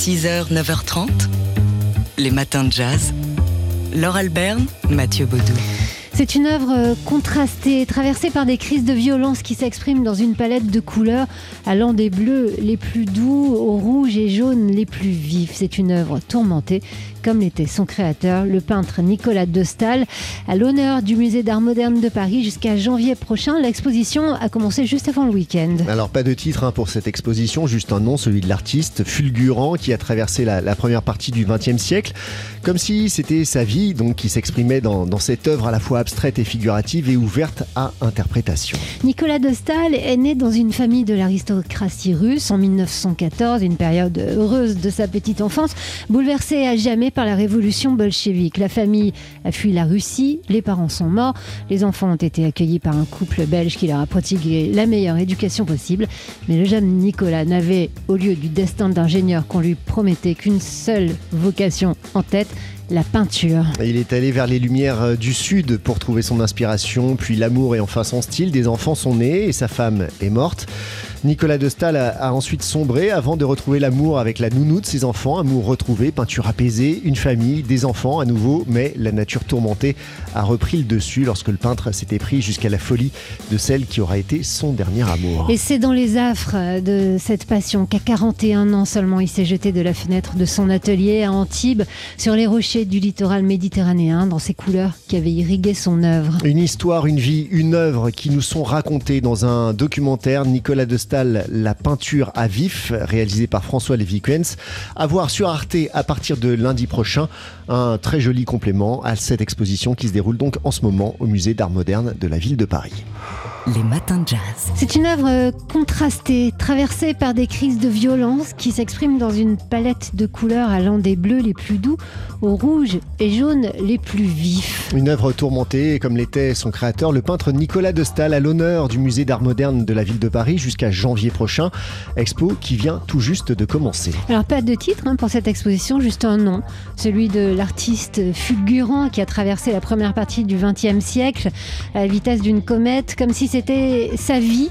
6h, 9h30, les matins de jazz. Laure Alberne, Mathieu Baudou. C'est une œuvre euh, contrastée, traversée par des crises de violence qui s'expriment dans une palette de couleurs allant des bleus les plus doux aux rouges et jaunes les plus vifs. C'est une œuvre tourmentée comme l'était son créateur, le peintre Nicolas de Stahl. À l'honneur du musée d'art moderne de Paris jusqu'à janvier prochain, l'exposition a commencé juste avant le week-end. Alors pas de titre hein, pour cette exposition, juste un nom, celui de l'artiste fulgurant qui a traversé la, première partie du XXe siècle, comme si c'était sa vie donc qui s'exprimait dans, dans cette œuvre à la fois abstraite et figurative et ouverte à interprétation. Nicolas de Stahl est né dans une famille de l'aristocratie russe en 1914, une période heureuse de sa petite enfance, bouleversée à jamais par la révolution bolchevique. La famille a fui la Russie, les parents sont morts, les enfants ont été accueillis par un couple belge qui leur a prodigué la meilleure éducation possible. Mais le jeune Nicolas n'avait, au lieu du destin d'ingénieur qu'on lui promettait, qu'une seule vocation en tête, la peinture. Il est allé vers les lumières euh, du sud pour trouver son inspiration, puis l'amour et enfin son style. Des enfants sont nés et sa femme est morte. Nicolas de Stahl a, ensuite sombré avant de retrouver l'amour avec la nounou de ses enfants, amour retrouvé, peinture apaisée, une famille, des enfants à nouveau, mais la nature tourmentée a repris le dessus lorsque le peintre s'était pris jusqu'à la folie de celle qui aura été son dernier amour. Et c'est dans les affres de cette passion qu'à 41 ans seulement il s'est jeté de la fenêtre de son atelier à Antibes sur les rochers du littoral méditerranéen dans ces couleurs qui avaient irrigué son œuvre. Une histoire, une vie, une œuvre qui nous sont racontées dans un documentaire Nicolas de Stahl la peinture à vif, réalisée par François Lévy-Quens. À voir sur Arte à partir de lundi prochain. Un très joli complément à cette exposition qui se déroule donc en ce moment au musée d'art moderne de la ville de Paris. Les matins de jazz. C'est une œuvre euh, contrastée, traversée par des crises de violence qui s'expriment dans une palette de couleurs allant des bleus les plus doux aux rouges et jaunes les plus vifs. Une œuvre tourmentée, comme l'était son créateur, le peintre Nicolas de Stahl, à l'honneur du musée d'art moderne de la ville de Paris jusqu'à janvier prochain. Expo qui vient tout juste de commencer. Alors, pas de titre hein, pour cette exposition, juste un nom, celui de l'artiste fulgurant qui a traversé la première partie du XXe siècle à la vitesse d'une comète, comme si c'était sa vie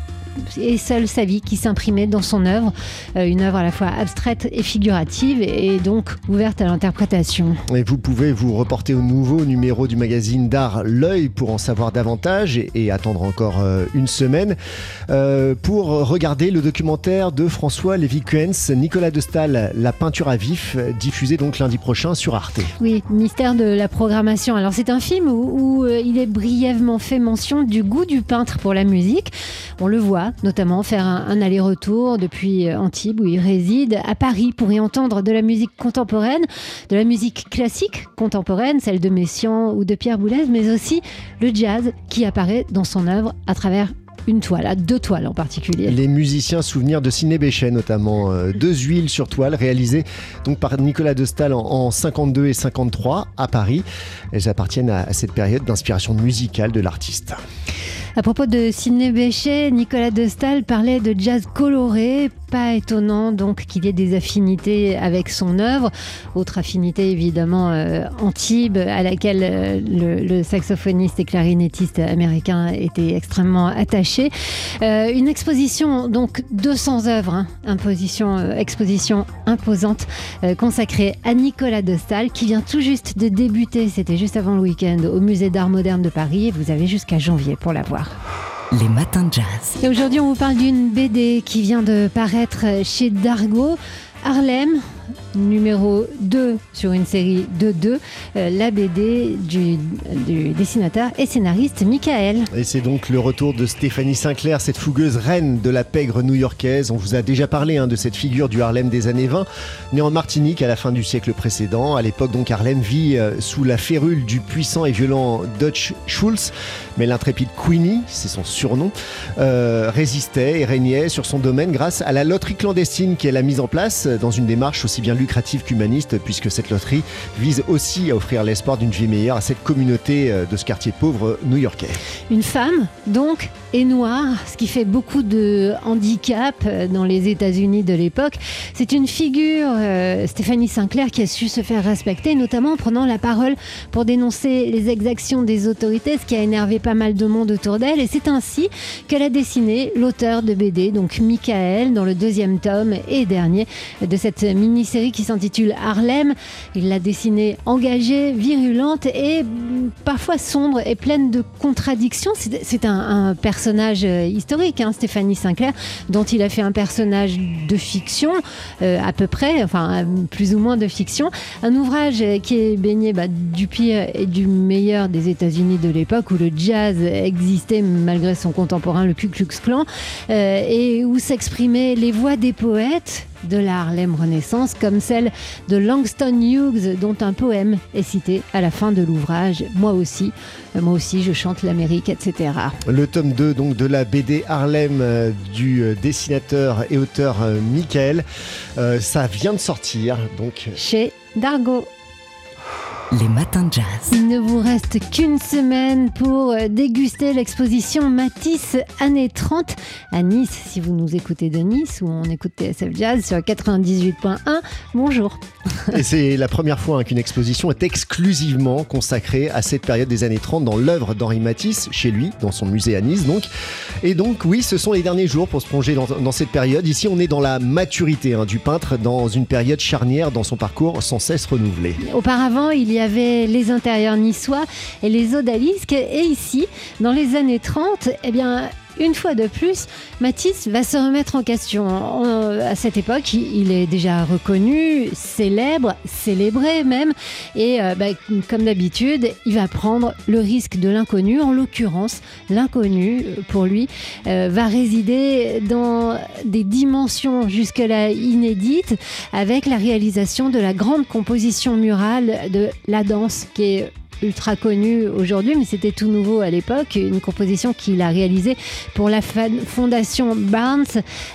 et seule sa vie qui s'imprimait dans son œuvre, euh, une œuvre à la fois abstraite et figurative et donc ouverte à l'interprétation. Et vous pouvez vous reporter au nouveau numéro du magazine d'art L'œil pour en savoir davantage et, attendre encore euh, une semaine euh, pour regarder le documentaire de François Lévy-Kuens, Nicolas de Stahl, La peinture à vif, diffusé donc lundi prochain sur Arte. Oui, mystère de la programmation. Alors c'est un film où il est brièvement fait mention du goût du peintre pour la musique. On le voit notamment faire un, aller-retour depuis euh, Antibes où il réside à Paris pour y entendre de la musique contemporaine, de la musique classique contemporaine, celle de Messiaen ou de Pierre Boulez, mais aussi le jazz qui apparaît dans son œuvre à travers une toile, à deux toiles en particulier. Les musiciens souvenirs de Ciné Béchet notamment, euh, deux huiles sur toile réalisées donc par Nicolas de Stahl en, 52 et 53 à Paris. Elles appartiennent à cette période d'inspiration musicale de l'artiste. À propos de Sidney Bechet, Nicolas de Stahl parlait de jazz coloré. Pas étonnant donc qu'il y ait des affinités avec son œuvre. Autre affinité évidemment euh, Antibes, à laquelle euh, le, saxophoniste et clarinettiste américain était extrêmement attaché. Euh, une exposition donc 200 œuvres, hein, imposition, exposition imposante consacrée à Nicolas de Stahl qui vient tout juste de débuter. C'était juste avant le week-end au musée d'art moderne de Paris. Vous avez jusqu'à janvier pour la voir. Les matins de jazz. Et aujourd'hui, on vous parle d'une BD qui vient de paraître chez Dargo. Harlem, numéro 2 sur une série de 2, euh, la BD du, dessinateur et scénariste Michael. Et c'est donc le retour de Stéphanie Sinclair, cette fougueuse reine de la pègre new-yorkaise. On vous a déjà parlé hein, de cette figure du Harlem des années 20, née en Martinique à la fin du siècle précédent. À l'époque, donc, Harlem vit euh, sous la férule du puissant et violent Dutch Schultz, mais l'intrépide Queenie, c'est son surnom, euh, résistait et régnait sur son domaine grâce à la loterie clandestine qu'elle a mise en place dans une démarche aussi bien lucrative qu'humaniste, puisque cette loterie vise aussi à offrir l'espoir d'une vie meilleure à cette communauté euh, de ce quartier pauvre new-yorkais. Une femme, donc, est noire, ce qui fait beaucoup de handicap euh, dans les États-Unis de l'époque. C'est une figure, euh, Stéphanie Sinclair, qui a su se faire respecter, notamment en prenant la parole pour dénoncer les exactions des autorités, ce qui a énervé pas mal de monde autour d'elle. Et c'est ainsi qu'elle a dessiné l'auteur de BD, donc Michael, dans le deuxième tome et dernier de cette mini mini-série qui s'intitule Harlem. Il l'a dessinée engagée, virulente et mm, parfois sombre et pleine de contradictions. C'est un, personnage euh, historique, hein, Stéphanie Sinclair, dont il a fait un personnage de fiction, euh, à peu près, enfin plus ou moins de fiction. Un ouvrage qui est baigné bah, du pire et du meilleur des États-Unis de l'époque où le jazz existait malgré son contemporain, le Ku Klux Klan, euh, et où s'exprimaient les voix des poètes de la Harlem Renaissance, comme celle de Langston Hughes, dont un poème est cité à la fin de l'ouvrage. Moi aussi, euh, moi aussi, je chante l'Amérique, etc. Le tome 2 donc, de la BD Harlem euh, du dessinateur et auteur Michael, ça vient de sortir. Donc... Chez Dargo les matins de jazz. Il ne vous reste qu'une semaine pour déguster l'exposition Matisse années 30 à Nice. Si vous nous écoutez de Nice ou on écoute TSF Jazz sur 98.1, bonjour. Et c'est la première fois hein, qu'une exposition est exclusivement consacrée à cette période des années 30 dans l'œuvre d'Henri Matisse, chez lui, dans son musée à Nice donc. Et donc oui, ce sont les derniers jours pour se plonger dans, cette période. Ici, on est dans la maturité hein, du peintre, dans une période charnière dans son parcours sans cesse renouvelé. Auparavant, il y y avait les intérieurs niçois et les odalisques. Et ici, dans les années 30, eh bien, une fois de plus, Matisse va se remettre en question. à cette époque, il est déjà reconnu, célèbre, célébré même, et euh, bah, comme d'habitude, il va prendre le risque de l'inconnu. En l'occurrence, l'inconnu, pour lui, euh, va résider dans des dimensions jusque-là inédites, avec la réalisation de la grande composition murale de La Danse, qui est ultra connu aujourd'hui, mais c'était tout nouveau à l'époque. Une composition qu'il a réalisée pour la fondation Barnes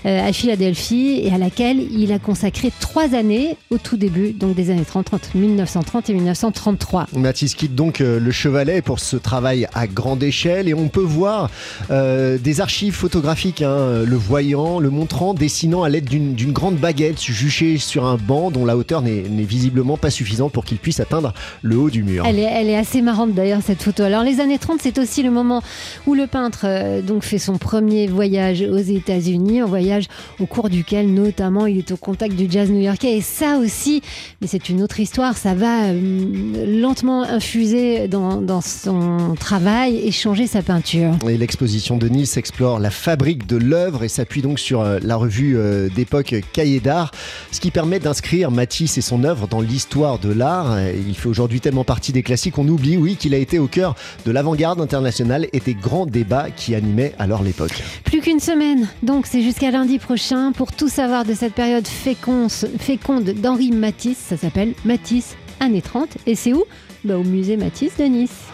euh, à Philadelphie et à laquelle il a consacré trois années au tout début, donc des années 30, 1930 et 1933. Mathis quitte donc euh, le Chevalet pour ce travail à grande échelle et on peut voir euh, des archives photographiques, hein, le voyant, le montrant, dessinant à l'aide d'une grande baguette juchée sur un banc dont la hauteur n'est visiblement pas suffisante pour qu'il puisse atteindre le haut du mur. Elle est, assez marrante d'ailleurs cette photo. Alors les années 30, c'est aussi le moment où le peintre euh, donc fait son premier voyage aux États-Unis, un voyage au cours duquel notamment il est au contact du jazz new-yorkais et ça aussi, mais c'est une autre histoire, ça va euh, lentement infuser dans, dans, son travail et changer sa peinture. Et l'exposition de Nice explore la fabrique de l'œuvre et s'appuie donc sur euh, la revue d'époque Cahiers d'art, ce qui permet d'inscrire Matisse et son œuvre dans l'histoire de l'art. Il fait aujourd'hui tellement partie des classiques on oublie, oui, qu'il a été au cœur de l'avant-garde internationale et des grands débats qui animaient alors l'époque. Plus qu'une semaine, donc c'est jusqu'à lundi prochain pour tout savoir de cette période féconde d'Henri Matisse. Ça s'appelle Matisse années 30 et c'est où? Bah, Au musée Matisse de Nice.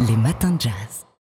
Les matins de jazz.